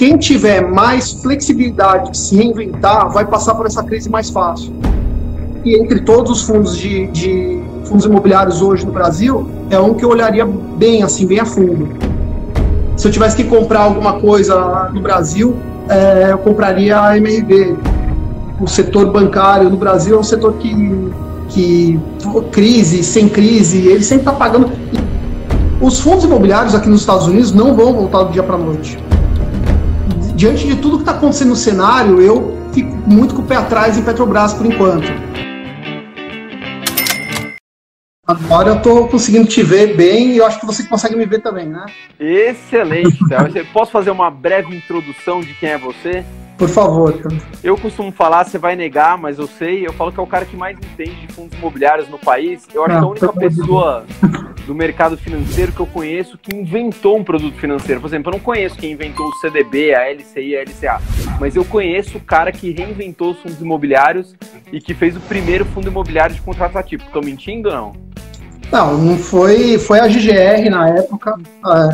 quem tiver mais flexibilidade de se reinventar vai passar por essa crise mais fácil. E entre todos os fundos de, de fundos imobiliários hoje no Brasil, é um que eu olharia bem, assim, bem a fundo. Se eu tivesse que comprar alguma coisa no Brasil, é, eu compraria a MRV. O setor bancário no Brasil é um setor que, que crise, sem crise, ele sempre está pagando. Os fundos imobiliários aqui nos Estados Unidos não vão voltar do dia para a noite diante de tudo que está acontecendo no cenário, eu fico muito com o pé atrás em Petrobras por enquanto. Agora eu estou conseguindo te ver bem e eu acho que você consegue me ver também, né? Excelente, Posso fazer uma breve introdução de quem é você? Por favor. Eu costumo falar, você vai negar, mas eu sei, eu falo que é o cara que mais entende de fundos imobiliários no país. Eu acho que é a única pessoa do mercado financeiro que eu conheço que inventou um produto financeiro. Por exemplo, eu não conheço quem inventou o CDB, a LCI, a LCA, mas eu conheço o cara que reinventou os fundos imobiliários e que fez o primeiro fundo imobiliário de contratos atípicos. Estou mentindo ou não? Não, não foi, foi a GGR na época,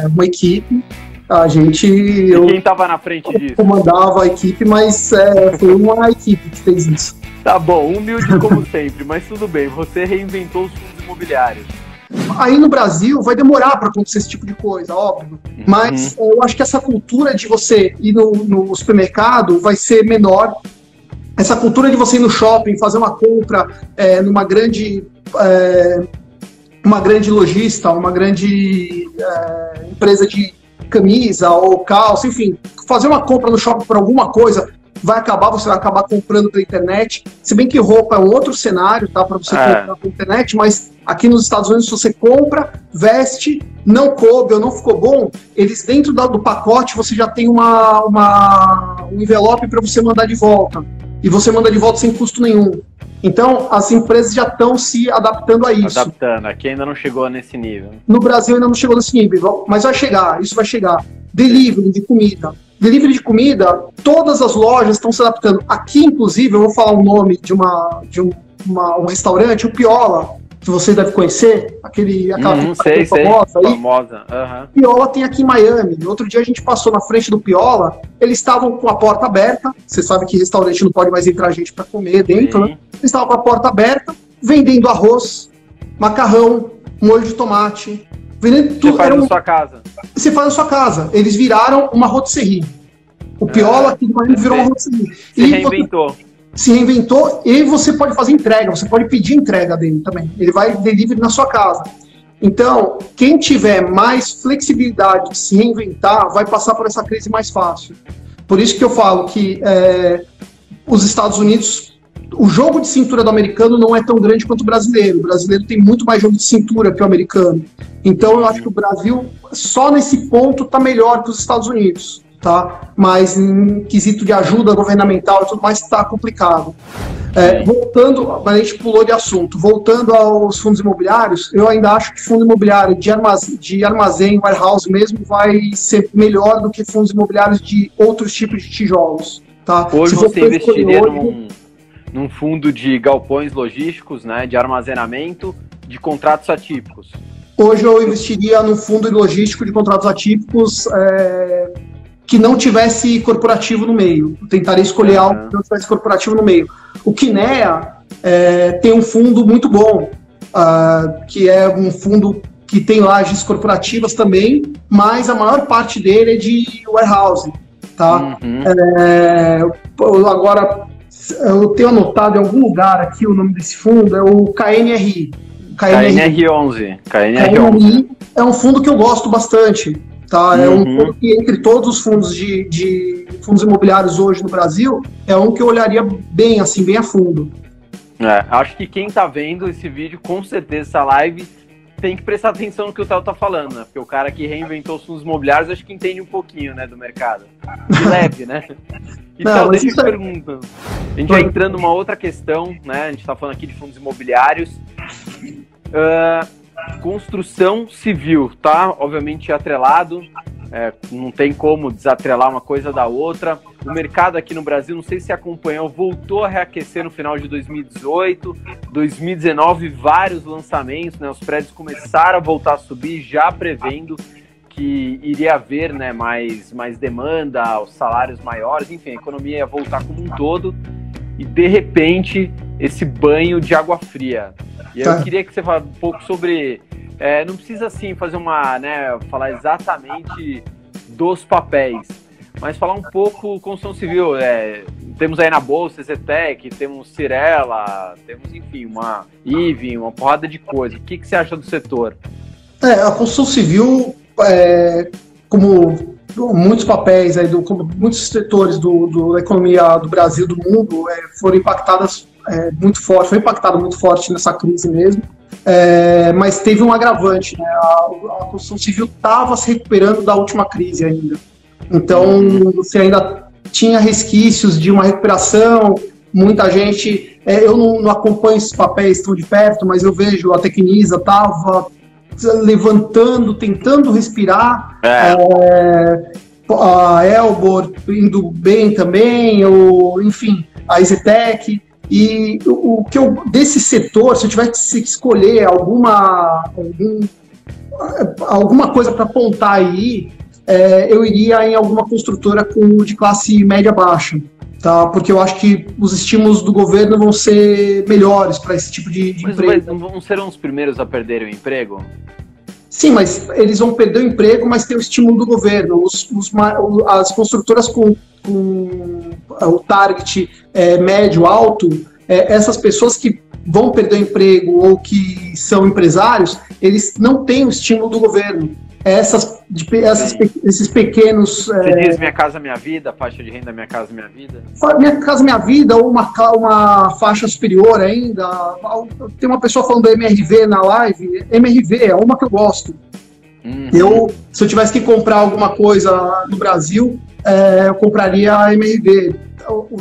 é, uma equipe a gente. E eu quem estava na frente disso? Comandava a equipe, mas é, foi uma equipe que fez isso. Tá bom, humilde como sempre, mas tudo bem. Você reinventou os fundos imobiliários. Aí no Brasil vai demorar para acontecer esse tipo de coisa, óbvio. Uhum. Mas eu acho que essa cultura de você ir no, no supermercado vai ser menor. Essa cultura de você ir no shopping, fazer uma compra é, numa grande. É, uma grande lojista, uma grande é, empresa de camisa ou calça, enfim, fazer uma compra no shopping por alguma coisa vai acabar, você vai acabar comprando pela internet. Se bem que roupa é um outro cenário, tá? Para você é. comprar pela internet, mas aqui nos Estados Unidos, se você compra, veste, não coube ou não ficou bom, eles dentro do pacote você já tem uma, uma um envelope para você mandar de volta. E você manda de volta sem custo nenhum. Então, as empresas já estão se adaptando a isso. Adaptando, aqui ainda não chegou nesse nível. No Brasil ainda não chegou nesse nível, mas vai chegar, isso vai chegar. Delivery de comida. Delivery de comida, todas as lojas estão se adaptando. Aqui, inclusive, eu vou falar o nome de, uma, de um, uma, um restaurante, o Piola que você deve conhecer, aquele, aquela uhum, sei, famosa sei. aí. Famosa. Uhum. Piola tem aqui em Miami. Outro dia a gente passou na frente do Piola, eles estavam com a porta aberta. Você sabe que restaurante não pode mais entrar gente para comer dentro, né? Eles estavam com a porta aberta, vendendo arroz, macarrão, molho de tomate, vendendo tudo. Você faz um... na sua casa. Você faz na sua casa. Eles viraram uma rotisserie. O Piola aqui de Miami virou uma rotisserie. Se e reinventou. Você se reinventou e você pode fazer entrega, você pode pedir entrega dele também. Ele vai delivery na sua casa. Então, quem tiver mais flexibilidade de se reinventar vai passar por essa crise mais fácil. Por isso que eu falo que é, os Estados Unidos, o jogo de cintura do americano não é tão grande quanto o brasileiro. O brasileiro tem muito mais jogo de cintura que o americano. Então, eu acho que o Brasil, só nesse ponto, está melhor que os Estados Unidos tá? Mas em quesito de ajuda governamental e tudo mais está complicado. É, voltando, a gente pulou de assunto. Voltando aos fundos imobiliários, eu ainda acho que fundo imobiliário de armazém, de armazém, warehouse mesmo, vai ser melhor do que fundos imobiliários de outros tipos de tijolos. Tá? Hoje você investiria hoje, num, num fundo de galpões logísticos, né, de armazenamento, de contratos atípicos. Hoje eu investiria no fundo logístico de contratos atípicos é, que não tivesse corporativo no meio. Eu tentaria escolher algo que não tivesse corporativo no meio. O Kinea é, tem um fundo muito bom, uh, que é um fundo que tem lajes corporativas também, mas a maior parte dele é de warehouse. Tá? Uhum. É, agora, eu tenho anotado em algum lugar aqui o nome desse fundo, é o KNRI. KNR, 11 KNR11. KNRI é um fundo que eu gosto bastante. Tá? É um uhum. fundo que, entre todos os fundos de, de, fundos imobiliários hoje no Brasil, é um que eu olharia bem, assim, bem a fundo. É, acho que quem está vendo esse vídeo, com certeza, essa live, tem que prestar atenção no que o Theo tá falando, né? Porque o cara que reinventou os fundos imobiliários, acho que entende um pouquinho, né, do mercado. De leve, né? Então, Não, deixa eu te é... perguntar. A gente vai entrando numa outra questão, né? A gente está falando aqui de fundos imobiliários. Uh, construção civil, tá? Obviamente atrelado, é, não tem como desatrelar uma coisa da outra. O mercado aqui no Brasil, não sei se acompanhou, voltou a reaquecer no final de 2018, 2019, vários lançamentos, né? Os prédios começaram a voltar a subir, já prevendo que iria haver né, mais, mais demanda, os salários maiores, enfim, a economia ia voltar como um todo, e de repente esse banho de água fria. E tá. eu queria que você falasse um pouco sobre. É, não precisa assim fazer uma. Né, falar exatamente dos papéis, mas falar um pouco construção civil. É, temos aí na bolsa Zetec, temos Cirela, temos enfim, uma IVE, uma porrada de coisa. O que, que você acha do setor? É, a construção civil, é, como muitos papéis, aí do, muitos setores do, do, da economia do Brasil, do mundo, é, foram impactadas é, muito forte, foi impactado muito forte nessa crise mesmo. É, mas teve um agravante, né? A, a construção civil estava se recuperando da última crise ainda. Então, você ainda tinha resquícios de uma recuperação, muita gente. É, eu não, não, acompanho esses papéis tão de perto, mas eu vejo a Tecnisa estava levantando, tentando respirar. É. É, a Elbor indo bem também, ou, enfim, a Zetec. E o, o, que eu, desse setor, se eu tivesse que escolher alguma, algum, alguma coisa para apontar aí, é, eu iria em alguma construtora com, de classe média baixa, tá? Porque eu acho que os estímulos do governo vão ser melhores para esse tipo de, de mas, emprego. Mas não serão os primeiros a perderem o emprego? Sim, mas eles vão perder o emprego, mas tem o estímulo do governo. Os, os, as construtoras com, com o target é, médio, alto, é, essas pessoas que vão perder o emprego ou que são empresários, eles não têm o estímulo do governo essas, de, essas esses pequenos. Você é... diz Minha Casa Minha Vida, faixa de renda Minha Casa Minha Vida? Minha Casa Minha Vida, ou uma, uma faixa superior ainda. Tem uma pessoa falando da MRV na live. MRV é uma que eu gosto. Uhum. Eu, se eu tivesse que comprar alguma coisa no Brasil, é, eu compraria a MRV.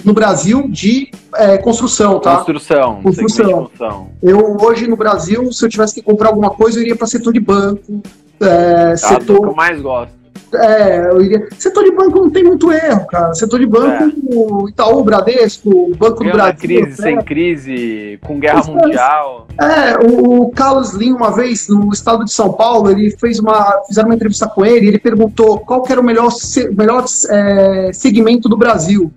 No Brasil, de é, construção, tá? Construção. Construção. Eu, hoje, no Brasil, se eu tivesse que comprar alguma coisa, eu iria para setor de banco, é, tá, setor. que eu mais gosto. É, eu iria. Setor de banco não tem muito erro, cara. Setor de banco, é. Itaú, Bradesco, Banco do Brasil. crise, sem crise, com guerra mundial. É, o, Carlos Lin, uma vez, no estado de São Paulo, ele fez uma. Fizeram uma entrevista com ele e ele perguntou qual era o melhor, melhor é, segmento do Brasil.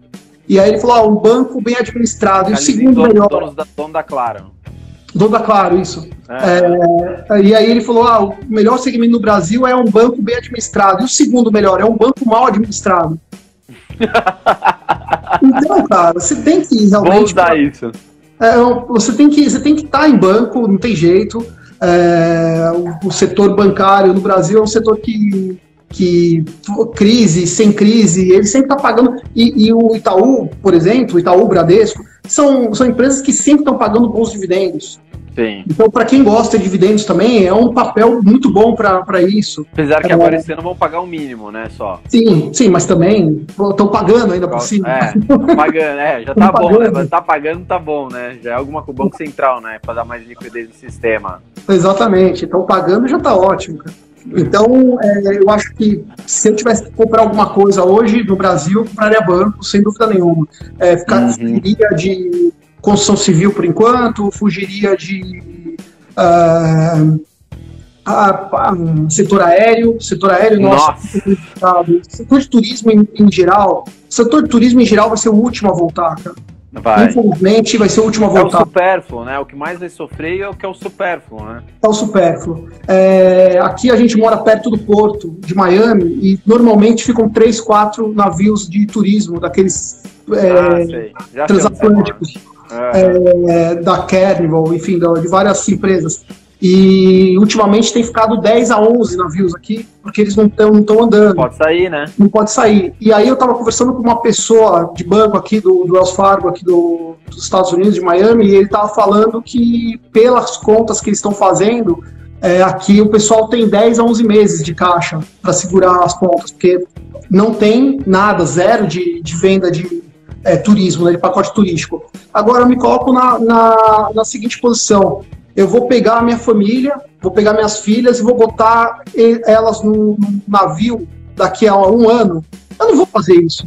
E aí ele falou: ah, um banco bem administrado. E o segundo dono, melhor. Dono da, dono da Claro. Dono da Claro, isso. É. É, e aí ele falou: ah, o melhor segmento no Brasil é um banco bem administrado. E o segundo melhor é um banco mal administrado. então, cara, você tem que realmente. Vamos dar isso. É, você tem que você tem que estar tá em banco, não tem jeito. É, o, o, setor bancário no Brasil é um setor que, que crise, sem crise, ele sempre está pagando. E, e, o Itaú, por exemplo, o Itaú, Bradesco, são, são empresas que sempre estão pagando bons dividendos. Sim. Então, para quem gosta de dividendos também, é um papel muito bom para isso. Apesar que é, agora esse ano vão pagar o um mínimo, né? Só. Sim, sim, mas também estão pagando ainda por cima. É, pagando, é, já tá bom, né? Tá pagando, tá bom, né? Já é alguma com o Banco Central, né? Para dar mais liquidez no sistema. Exatamente, então pagando já tá ótimo, cara. Então, é, eu acho que se eu tivesse que comprar alguma coisa hoje no Brasil, eu compraria banco, sem dúvida nenhuma. É, ficar uhum. de construção civil por enquanto, fugiria de uh, a, a, setor aéreo, setor aéreo nosso, nossa. setor de turismo em, em, geral, setor de turismo em geral vai ser o último a voltar, cara. Vai. Infelizmente vai ser o último a voltar. É o supérfluo, né? O que mais vai sofrer é o que é o supérfluo, né? É o supérfluo. É, aqui a gente mora perto do porto de Miami e normalmente ficam três, quatro navios de turismo, daqueles é, ah, transatlânticos é, da Carnival, enfim, de várias empresas. E ultimamente tem ficado 10 a 11 navios aqui, porque eles não estão andando. Pode sair, né? Não pode sair. E aí eu estava conversando com uma pessoa de banco aqui do, do Wells Fargo, aqui do, dos Estados Unidos, de Miami, e ele estava falando que, pelas contas que eles estão fazendo, é, aqui o pessoal tem 10 a 11 meses de caixa para segurar as contas, porque não tem nada, zero de, de venda de, é, turismo, né, de pacote turístico. Agora eu me coloco na, na, na seguinte posição: eu vou pegar a minha família, vou pegar minhas filhas e vou botar elas num, navio daqui a um ano. Eu não vou fazer isso.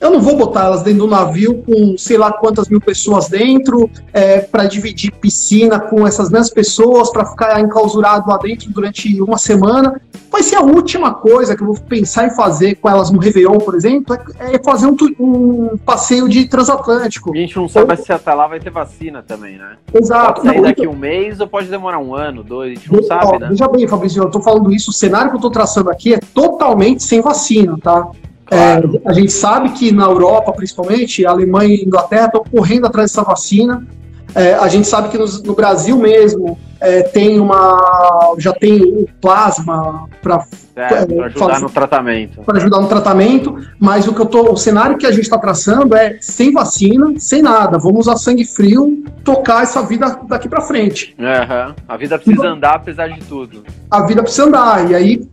Eu não vou botar elas dentro do navio com sei lá quantas mil pessoas dentro, é, para dividir piscina com essas mesmas pessoas, para ficar enclausurado lá dentro durante uma semana. Vai ser a última coisa que eu vou pensar em fazer com elas no Réveillon, por exemplo, é, é fazer um, um, passeio de transatlântico. A gente não sabe se até lá vai ter vacina também, né? Exato. Pode sair daqui um mês ou pode demorar um ano, dois, a gente não sabe, né? Veja bem, Fabrício, eu tô falando isso, o cenário que eu tô traçando aqui é totalmente sem vacina, tá? Claro. É, a gente sabe que na Europa, principalmente, a Alemanha e a Inglaterra estão correndo atrás dessa vacina. É, a gente sabe que no, no Brasil mesmo é, tem uma. já tem o plasma para é, é ajudar fazer, no tratamento. Para ajudar no tratamento, mas o que eu tô. O cenário que a gente está traçando é sem vacina, sem nada. Vamos usar sangue frio, tocar essa vida daqui para frente. Uhum. A vida precisa então, andar apesar de tudo. A vida precisa andar. E aí,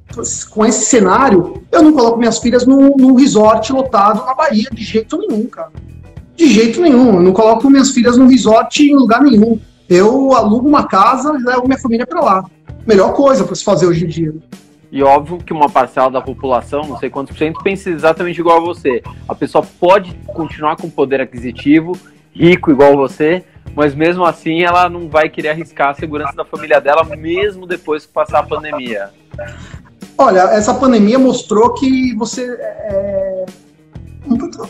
com esse cenário, eu não coloco minhas filhas num, num resort lotado na Bahia de jeito nenhum, cara. De jeito nenhum. Eu não coloco minhas filhas num resort em lugar nenhum. Eu alugo uma casa e levo minha família para lá. Melhor coisa para se fazer hoje em dia. E óbvio que uma parcela da população, não sei quantos por cento, pensa exatamente igual a você. A pessoa pode continuar com poder aquisitivo, rico igual você, mas mesmo assim ela não vai querer arriscar a segurança da família dela, mesmo depois que passar a pandemia. Olha, essa pandemia mostrou que você. É...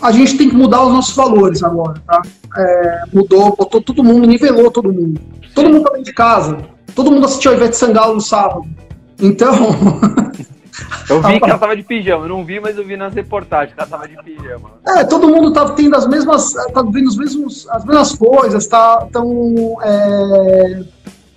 A gente tem que mudar os nossos valores agora, tá? É, mudou, botou todo mundo, nivelou todo mundo. Todo mundo tá dentro de casa. Todo mundo assistiu a Ivete Sangalo no sábado. Então. Eu vi que ela tava de pijama, eu não vi, mas eu vi nas reportagens que ela tava de pijama. É, todo mundo tá tendo as mesmas. tá vendo os mesmos, as mesmas coisas, tá tão é,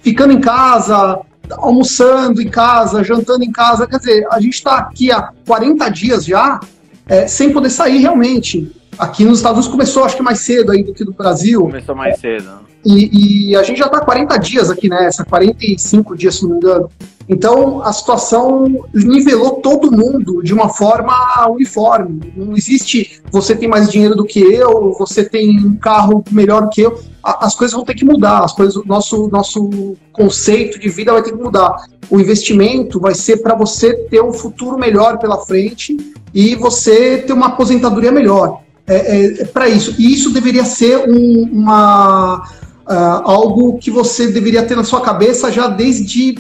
ficando em casa, almoçando em casa, jantando em casa. Quer dizer, a gente tá aqui há 40 dias já, é, sem poder sair realmente. Aqui nos Estados Unidos começou, acho que mais cedo aí do que no Brasil. Começou mais cedo. E, e, a gente já está 40 dias aqui nessa, 45 dias, se não me engano. Então, a situação nivelou todo mundo de uma forma uniforme. Não existe você tem mais dinheiro do que eu, você tem um carro melhor que eu. As coisas vão ter que mudar, as coisas, nosso, nosso conceito de vida vai ter que mudar. O investimento vai ser para você ter um futuro melhor pela frente e você ter uma aposentadoria melhor. É, é, é para isso. E isso deveria ser um, uma, uh, algo que você deveria ter na sua cabeça já desde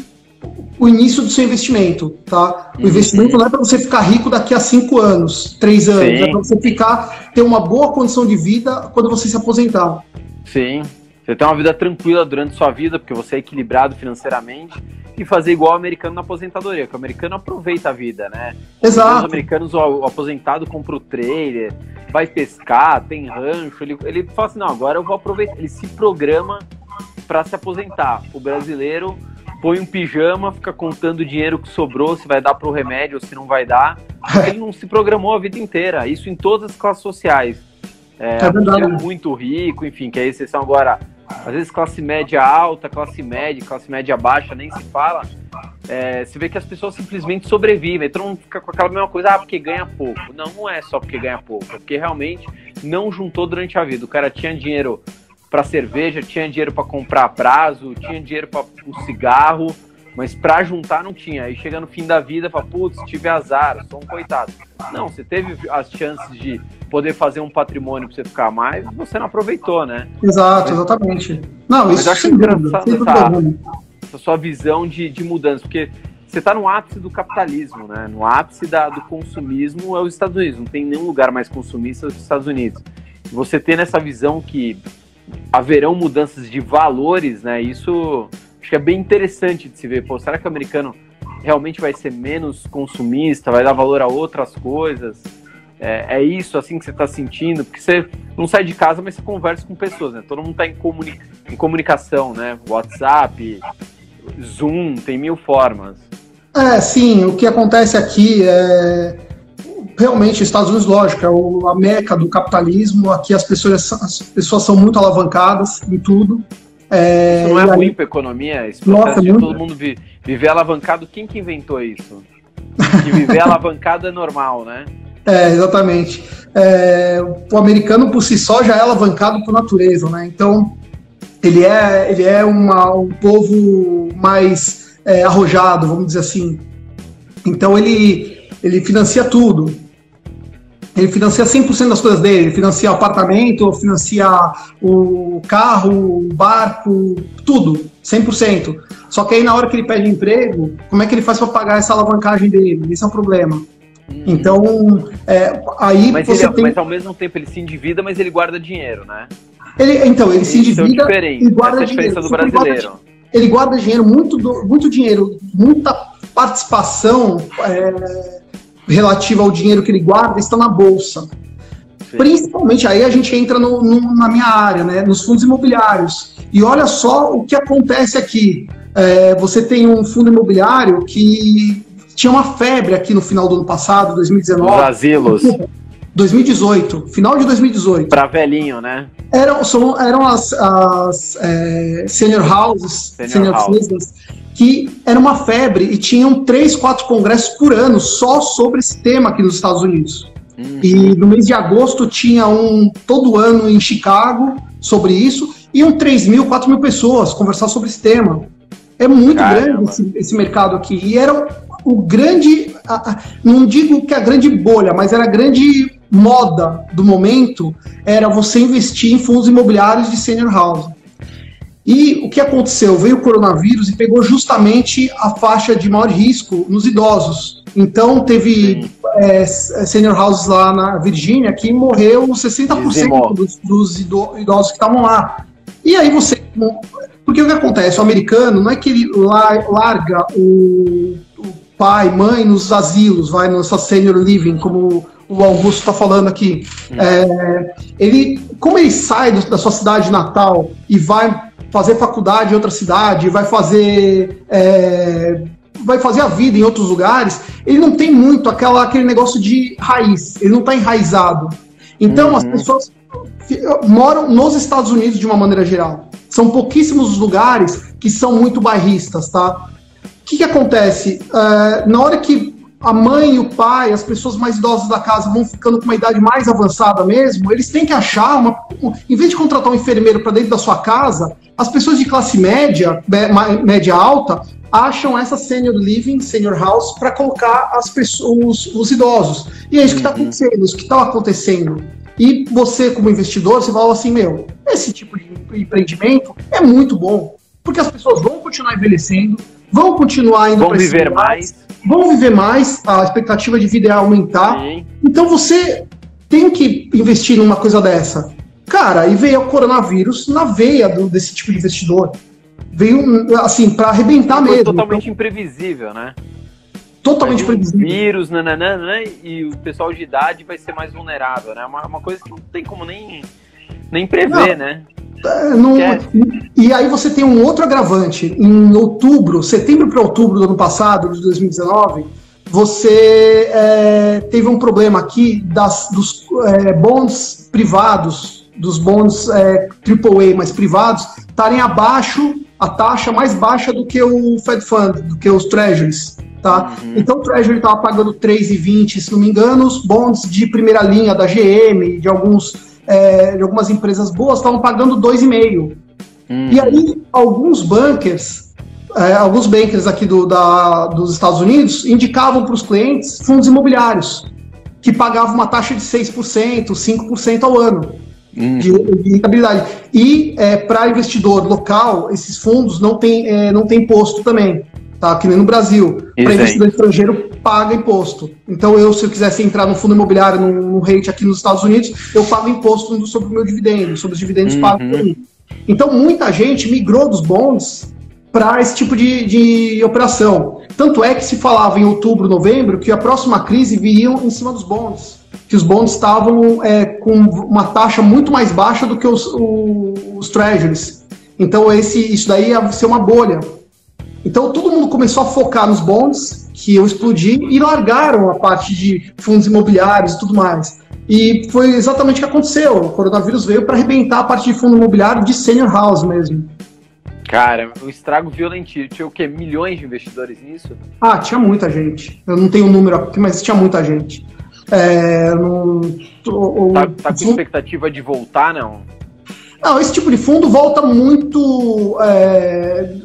o início do seu investimento, tá? O uhum. investimento não é para você ficar rico daqui a cinco anos, três anos, Sim. é para você ficar ter uma boa condição de vida quando você se aposentar. Sim, você ter uma vida tranquila durante sua vida, porque você é equilibrado financeiramente e fazer igual o americano na aposentadoria, que o americano aproveita a vida, né? Exato. Os americanos, o, aposentado compra o trailer, vai pescar, tem rancho, ele, ele fala assim, não, agora eu vou aproveitar, ele se programa para se aposentar. O brasileiro põe um pijama, fica contando o dinheiro que sobrou, se vai dar para o remédio ou se não vai dar. Ele não se programou a vida inteira. Isso em todas as classes sociais. É, é muito rico, enfim, que é a exceção agora. Às vezes classe média alta, classe média, classe média baixa, nem se fala. É, você vê que as pessoas simplesmente sobrevivem. Então não fica com aquela mesma coisa, ah, porque ganha pouco. Não, não é só porque ganha pouco, é porque realmente não juntou durante a vida. O cara tinha dinheiro para cerveja, tinha dinheiro para comprar prazo, tinha dinheiro para o cigarro, mas para juntar não tinha. Aí chega no fim da vida, fala, putz, tive azar, sou um coitado. Não, você teve as chances de poder fazer um patrimônio para você ficar mais, você não aproveitou, né? Exato, exatamente. Não, isso mas acho engraçado essa, essa, sua visão de, de mudança, porque você está no ápice do capitalismo, né? No ápice da, do consumismo é os Estados Unidos. Não tem nenhum lugar mais consumista que os Estados Unidos. Você ter essa visão que haverão mudanças de valores, né? Isso acho que é bem interessante de se ver. Pô, será que o americano realmente vai ser menos consumista, vai dar valor a outras coisas? É, é isso assim que você está sentindo? Porque você não sai de casa, mas você conversa com pessoas, né? Todo mundo está em, comuni em comunicação, né? WhatsApp, Zoom, tem mil formas. É, sim. O que acontece aqui é realmente, Estados Unidos, lógico, é o, a meca do capitalismo. Aqui as pessoas, as pessoas são muito alavancadas em tudo. É, isso não é ruim para a economia? Esse processo nossa, de todo mundo vi, viver alavancado, quem que inventou isso? Que viver alavancado é normal, né? É, exatamente. É, o americano por si só já é alavancado por natureza, né? Então, ele é, ele é uma, um povo mais é, arrojado, vamos dizer assim. Então, ele, ele financia tudo. Ele financia 100% das coisas dele. Ele financia apartamento, financia o carro, o barco, tudo, 100%. Só que aí na hora que ele pede emprego, como é que ele faz para pagar essa alavancagem dele? Esse é o problema. Hum. Então, é, aí mas você ele, tem... Mas ao mesmo tempo ele se endivida, mas ele guarda dinheiro, né? Ele, então, ele se endivida e guarda Essa dinheiro. do brasileiro. Ele guarda, ele guarda dinheiro, muito, do, muito dinheiro, muita participação é, relativa ao dinheiro que ele guarda está na bolsa. Sim. Principalmente aí a gente entra no, no, na minha área, né, nos fundos imobiliários. E olha só o que acontece aqui. É, você tem um fundo imobiliário que tinha uma febre aqui no final do ano passado, 2019. Os asilos. 2018, final de 2018. Para velhinho, né? Eram, são, eram as, as é, senior houses, senior, senior houses. que era uma febre e tinham três, quatro congressos por ano só sobre esse tema aqui nos Estados Unidos. Uhum. E no mês de agosto tinha um todo ano em Chicago sobre isso, iam 3 mil, 4 mil pessoas conversar sobre esse tema. É muito Caramba. grande esse, esse mercado aqui. E era o grande, não digo que a grande bolha, mas era a grande moda do momento era você investir em fundos imobiliários de senior housing. E o que aconteceu? Veio o coronavírus e pegou justamente a faixa de maior risco nos idosos. Então, teve é, senior houses lá na Virgínia que morreu 60% dos, dos idosos que estavam lá. E aí você. Porque o que acontece? O americano não é que ele larga o, o pai, mãe nos asilos, vai no senior living, como o Augusto está falando aqui. É, ele, como ele sai do, da sua cidade natal e vai fazer faculdade em outra cidade, vai fazer é, vai fazer a vida em outros lugares, ele não tem muito aquela, aquele negócio de raiz, ele não está enraizado. Então uhum. as pessoas moram nos Estados Unidos de uma maneira geral. São pouquíssimos os lugares que são muito bairristas, tá? O que, que acontece? Uh, na hora que a mãe e o pai, as pessoas mais idosas da casa vão ficando com uma idade mais avançada mesmo, eles têm que achar uma. Em vez de contratar um enfermeiro para dentro da sua casa, as pessoas de classe média, média alta, acham essa senior living, senior house, para colocar as pessoas, os, idosos. E é isso que está uhum. acontecendo, isso que está acontecendo. E você, como investidor, você fala assim: meu, esse tipo de empreendimento é muito bom, porque as pessoas vão continuar envelhecendo, vão continuar indo para viver mais vão viver mais, a expectativa de vida é aumentar. Sim. Então você tem que investir numa coisa dessa. Cara, e veio o coronavírus na veia do, desse tipo de investidor. Veio, assim, para arrebentar mesmo. totalmente então, imprevisível, né? Totalmente imprevisível. Vírus, nananã, né? E o pessoal de idade vai ser mais vulnerável, né? Uma, uma coisa que não tem como nem, nem prever, não. né? É, não, e aí você tem um outro agravante. Em outubro, setembro para outubro do ano passado, de 2019, você é, teve um problema aqui das, dos é, bonds privados, dos bonds é, AAA, mas privados, estarem abaixo, a taxa mais baixa do que o Fed Fund, do que os Treasuries. Tá? Uhum. Então o Treasury estava pagando 3,20, se não me engano, os bonds de primeira linha da GM, de alguns é, de algumas empresas boas estavam pagando 2,5. Uhum. E aí, alguns bankers, é, alguns bankers aqui do, da, dos Estados Unidos indicavam para os clientes fundos imobiliários, que pagavam uma taxa de 6%, 5% ao ano. Uhum. De, de rentabilidade. E é, para investidor local, esses fundos não têm é, não tem imposto também tá? Que nem no Brasil. Para investidor estrangeiro, paga imposto. Então, eu, se eu quisesse entrar no fundo imobiliário, num, num rate aqui nos Estados Unidos, eu pago imposto sobre o meu dividendo, sobre os dividendos uhum. pagos por mim. Então, muita gente migrou dos bons para esse tipo de, de operação. Tanto é que se falava em outubro, novembro, que a próxima crise viria em cima dos bons. Que os bons estavam é, com uma taxa muito mais baixa do que os, os treasuries. Então, esse, isso daí ia ser uma bolha. Então todo mundo começou a focar nos bonds, que eu explodi, e largaram a parte de fundos imobiliários e tudo mais. E foi exatamente o que aconteceu. O coronavírus veio para arrebentar a parte de fundo imobiliário de senior house mesmo. Cara, o estrago violentíssimo. Tinha o quê? Milhões de investidores nisso? Ah, tinha muita gente. Eu não tenho o um número aqui, mas tinha muita gente. É, não, tá, tá com expectativa de voltar, não? Não, esse tipo de fundo volta muito. É,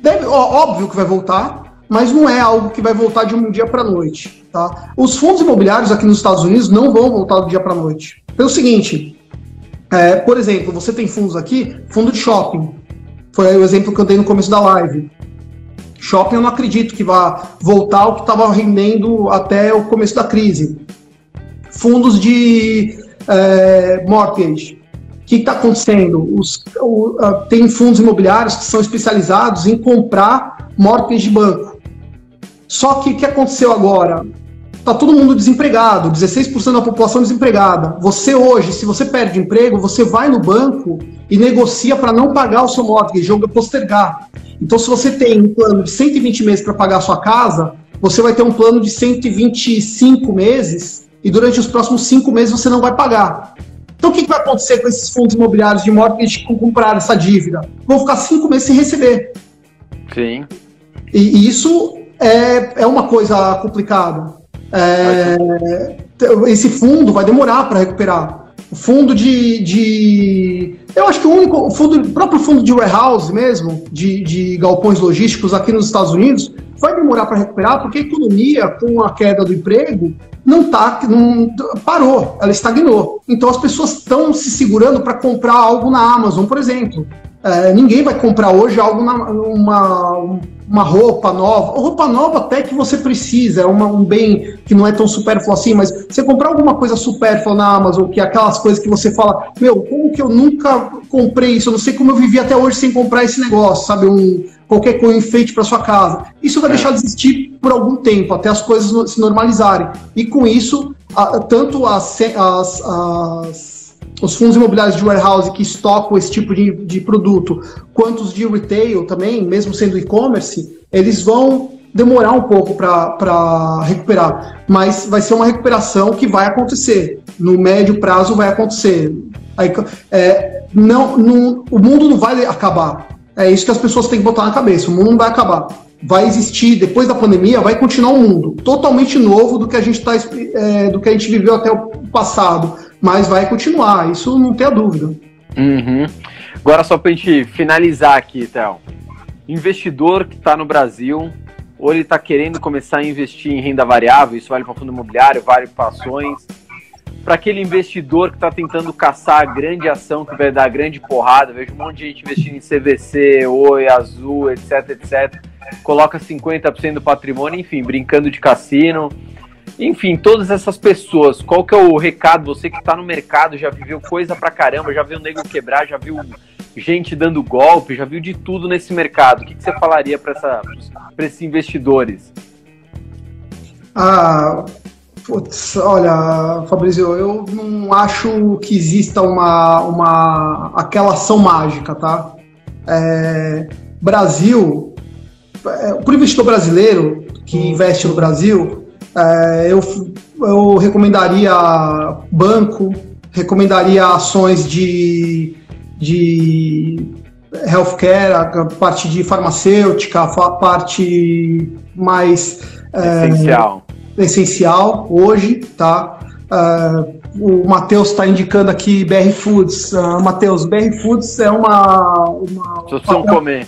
Deve, ó, óbvio que vai voltar, mas não é algo que vai voltar de um dia para noite. Tá? Os fundos imobiliários aqui nos Estados Unidos não vão voltar do dia para noite. Pelo seguinte, é, por exemplo, você tem fundos aqui, fundo de shopping. Foi o exemplo que eu dei no começo da live. Shopping eu não acredito que vá voltar ao que estava rendendo até o começo da crise. Fundos de é, mortgage. Que está acontecendo? Os, o, tem fundos imobiliários que são especializados em comprar mortgage de banco. Só que o que aconteceu agora? Está todo mundo desempregado, 16% da população desempregada. Você hoje, se você perde emprego, você vai no banco e negocia para não pagar o seu mortgage, joga postergar. Então, se você tem um plano de 120 meses para pagar a sua casa, você vai ter um plano de 125 meses e durante os próximos cinco meses você não vai pagar. Então, o que, vai acontecer com esses fundos imobiliários de mortgage que compraram essa dívida? Vão ficar cinco meses sem receber. Sim. E, e isso é, é uma coisa complicada. É, esse fundo vai demorar para recuperar. O fundo de, de, Eu acho que o único. O, fundo, o próprio fundo de warehouse mesmo, de, de galpões logísticos aqui nos Estados Unidos, vai demorar para recuperar, porque a economia, com a queda do emprego, não tá. Não, parou, ela estagnou. Então as pessoas estão se segurando para comprar algo na Amazon, por exemplo. É, ninguém vai comprar hoje algo na, uma, uma roupa nova. Roupa nova até que você precisa, é uma, um bem que não é tão supérfluo assim, mas você comprar alguma coisa supérflua na Amazon, que é aquelas coisas que você fala, meu, como que eu nunca comprei isso? Eu não sei como eu vivi até hoje sem comprar esse negócio, sabe? Um, qualquer coisa, um enfeite para sua casa. Isso vai é. deixar de existir por algum tempo, até as coisas se normalizarem. E com isso, a, tanto as, as, as os fundos imobiliários de warehouse que estocam esse tipo de, de produto, quanto os de retail também, mesmo sendo e-commerce, eles vão demorar um pouco para recuperar, mas vai ser uma recuperação que vai acontecer. No médio prazo vai acontecer. Aí, é, não, não, o mundo não vai acabar. É isso que as pessoas têm que botar na cabeça. O mundo não vai acabar. Vai existir, depois da pandemia, vai continuar um mundo totalmente novo do que a gente tá, é, do que a gente viveu até o passado mas vai continuar, isso não tem a dúvida. Uhum. Agora, só para a gente finalizar aqui, Théo. Investidor que está no Brasil, ou ele está querendo começar a investir em renda variável, isso vale para fundo imobiliário, vale para ações. Para aquele investidor que está tentando caçar a grande ação que vai dar grande porrada, vejo um monte de gente investindo em CVC, Oi, Azul, etc, etc. Coloca 50% do patrimônio, enfim, brincando de cassino enfim, todas essas pessoas, qual que é o recado? Você que está no mercado, já viveu coisa pra caramba, já viu nego quebrar, já viu gente dando golpe, já viu de tudo nesse mercado. O que, que você falaria para esses investidores? Ah, putz, olha, Fabrício, eu não acho que exista uma, uma aquela ação mágica, tá? É, Brasil, é, o investidor brasileiro que investe no Brasil, é, eu, eu recomendaria banco, recomendaria ações de, de healthcare, a parte de farmacêutica, a parte mais é, essencial. É, essencial hoje, tá? É, o Matheus está indicando aqui BR Foods. Uh, Matheus, BR Foods é uma. uma precisam comer.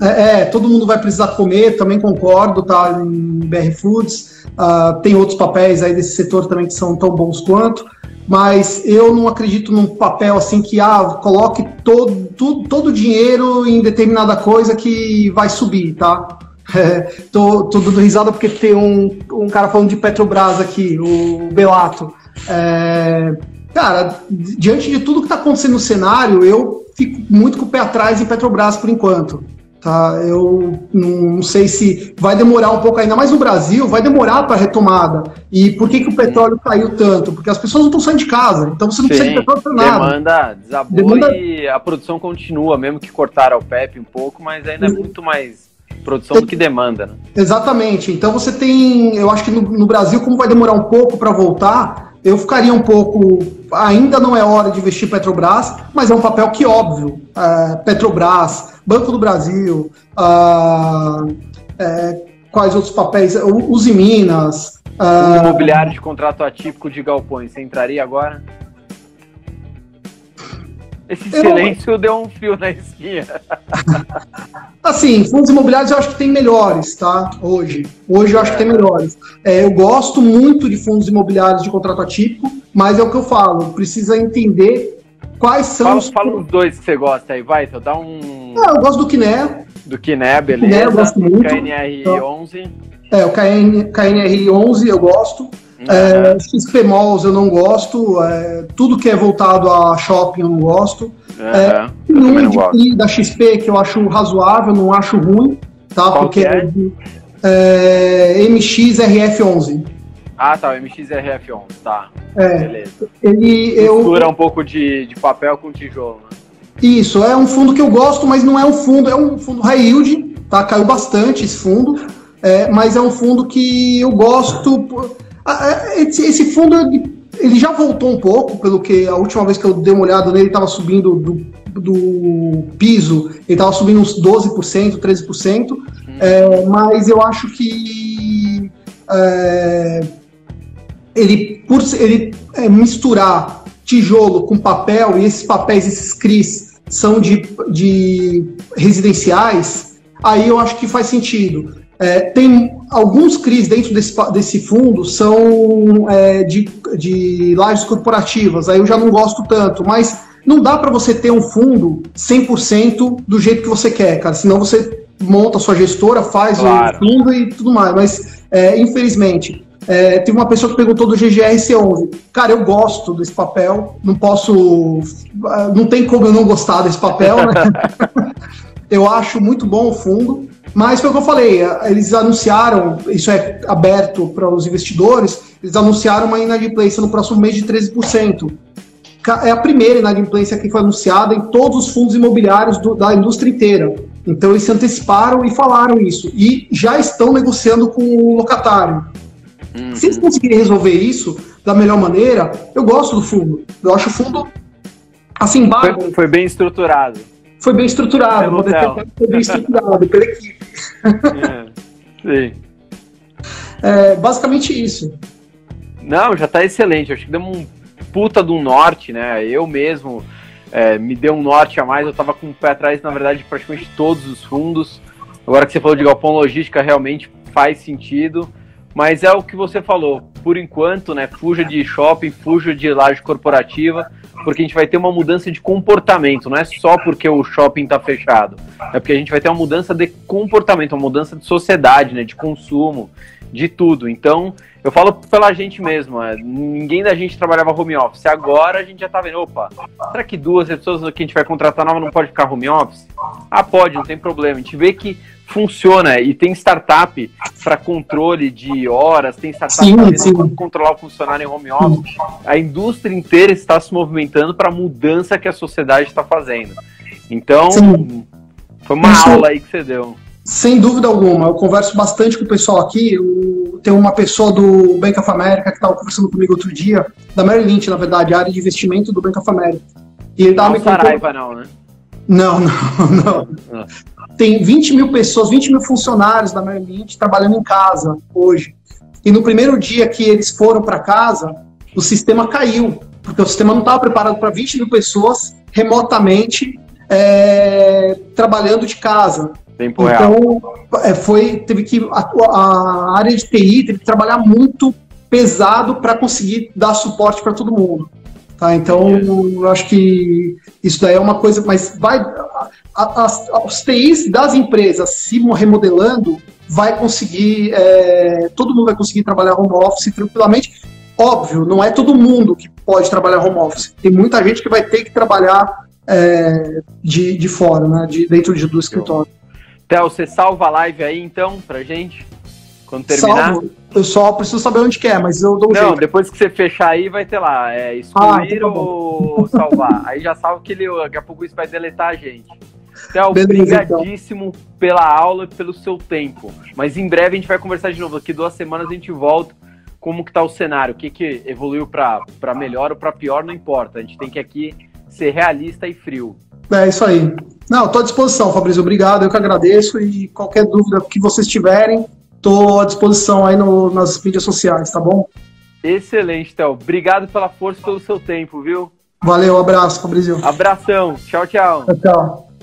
É, é, todo mundo vai precisar comer, também concordo, tá? Em BR Foods. Uh, tem outros papéis aí desse setor também que são tão bons quanto, mas eu não acredito num papel assim que ah, coloque todo, todo, todo o dinheiro em determinada coisa que vai subir, tá? É, tô, tô dando risada porque tem um, um cara falando de Petrobras aqui, o Belato. É, cara, diante de tudo que está acontecendo no cenário, eu fico muito com o pé atrás em Petrobras por enquanto. Tá? Eu não sei se vai demorar um pouco, ainda mais no Brasil, vai demorar para a retomada. E por que, que o petróleo caiu tanto? Porque as pessoas não estão saindo de casa, então você não Sim, precisa de petróleo para nada. Demanda desabou demanda... e a produção continua, mesmo que cortaram o PEP um pouco, mas ainda é muito mais produção do que demanda. Né? Exatamente. Então você tem, eu acho que no, no Brasil, como vai demorar um pouco para voltar, eu ficaria um pouco. Ainda não é hora de investir Petrobras, mas é um papel que, óbvio, é, Petrobras, Banco do Brasil, é, quais outros papéis? Use Minas. Um imobiliário de contrato atípico de galpões, você entraria agora? Esse silêncio eu... deu um fio na esquina. Assim, fundos imobiliários eu acho que tem melhores, tá? Hoje. Hoje eu acho que tem melhores. É, eu gosto muito de fundos imobiliários de contrato atípico, mas é o que eu falo, precisa entender quais são fala, os. Fala os dois que você gosta aí, vai, então dá um. Ah, eu gosto do Kiné. Do Kiné, beleza. Kiné, eu gosto muito. KNR11. É, o KN, KNR11 eu gosto. É, XP Malls eu não gosto. É, tudo que é voltado a shopping eu não gosto. Uhum. É, um de, da XP que eu acho razoável, não acho ruim, tá? Qual porque é? é MXRF11. Ah, tá, o MXRF11, tá. É, Beleza. Ele, eu, Mistura um pouco de, de papel com tijolo, né? Isso, é um fundo que eu gosto, mas não é um fundo, é um fundo high yield, tá? Caiu bastante esse fundo, é, mas é um fundo que eu gosto. Esse, fundo ele já voltou um pouco, pelo que a última vez que eu dei uma olhada nele, estava subindo do, do piso, ele estava subindo uns 12%, 13%, hum. é, mas eu acho que é, ele, por ele é, misturar tijolo com papel, e esses papéis, esses CRIs, são de, de residenciais, aí eu acho que faz sentido. É, tem alguns CRIs dentro desse, desse fundo são é, de, de lajes corporativas, aí eu já não gosto tanto, mas não dá para você ter um fundo 100% do jeito que você quer, cara, senão você monta a sua gestora, faz claro. o fundo e tudo mais, mas é, infelizmente, é, teve uma pessoa que perguntou do GGRC11. Cara, eu gosto desse papel, não posso. Não tem como eu não gostar desse papel, né? eu acho muito bom o fundo, mas foi o que eu falei, eles anunciaram, isso é aberto para os investidores, eles anunciaram uma inadimplência no próximo mês de 13%. É a primeira inadimplência que foi anunciada em todos os fundos imobiliários do, da indústria inteira. Então eles se anteciparam e falaram isso. E já estão negociando com o locatário. Uhum. Se eles conseguirem resolver isso da melhor maneira, eu gosto do fundo. Eu acho o fundo assim, Foi, foi bem estruturado. Foi bem estruturado. Foi bem estruturado pela equipe. É, sim. É, basicamente isso. Não, já está excelente. Acho que deu um puta do norte, né? Eu mesmo é, me deu um norte a mais. Eu tava com o pé atrás, na verdade, de praticamente todos os fundos. Agora que você falou de galpão logística, realmente faz sentido. Mas é o que você falou. Por enquanto, né? Fuja de shopping, fuja de laje corporativa, porque a gente vai ter uma mudança de comportamento. Não é só porque o shopping está fechado. É porque a gente vai ter uma mudança de comportamento, uma mudança de sociedade, né? De consumo, de tudo. Então, eu falo pela gente mesmo, é, ninguém da gente trabalhava home office. Agora a gente já tá vendo, opa, será que duas pessoas que a gente vai contratar nova não pode ficar home office? Ah, pode, não tem problema. A gente vê que funciona e tem startup para controle de horas, tem startup para controlar o funcionário em home office. A indústria inteira está se movimentando para a mudança que a sociedade está fazendo. Então, sim. foi uma Isso. aula aí que você deu. Sem dúvida alguma, eu converso bastante com o pessoal aqui. Eu, tem uma pessoa do Bank of America que estava conversando comigo outro dia, da Merrill Lynch, na verdade, a área de investimento do Bank of America. E ele estava me contando. Saraiva, não, né? Não, não, não. Tem 20 mil pessoas, 20 mil funcionários da Merrill Lynch trabalhando em casa hoje. E no primeiro dia que eles foram para casa, o sistema caiu, porque o sistema não estava preparado para 20 mil pessoas remotamente é, trabalhando de casa. Tempo então, é, foi, teve que a, a, área de TI teve que trabalhar muito pesado para conseguir dar suporte para todo mundo. Tá? Então, eu acho que isso daí é uma coisa, mas vai as, os TIs das empresas se remodelando, vai conseguir, é, todo mundo vai conseguir trabalhar home office tranquilamente. Óbvio, não é todo mundo que pode trabalhar home office. Tem muita gente que vai ter que trabalhar é, de, de fora, né, de, dentro de, do escritório. Theo, você salva a live aí então pra gente? Quando terminar? Salvo. Eu só preciso saber onde que é, mas eu dou um Não, jeito. depois que você fechar aí, vai ter lá, é excluir ah, então tá ou salvar. aí já salva que ele, daqui a pouco isso vai deletar a gente. Theo, obrigadíssimo então. pela aula e pelo seu tempo. Mas em breve a gente vai conversar de novo. Daqui duas semanas a gente volta como que tá o cenário, o que que evoluiu para melhor ou para pior, não importa. A gente tem que aqui ser realista e frio. É isso aí. Não, estou à disposição, Fabrício. Obrigado, eu que agradeço. E qualquer dúvida que vocês tiverem, estou à disposição aí no, nas mídias sociais, tá bom? Excelente, Théo. Obrigado pela força e pelo seu tempo, viu? Valeu, abraço, Fabrício. Abração. Tchau, tchau. Tchau, tchau.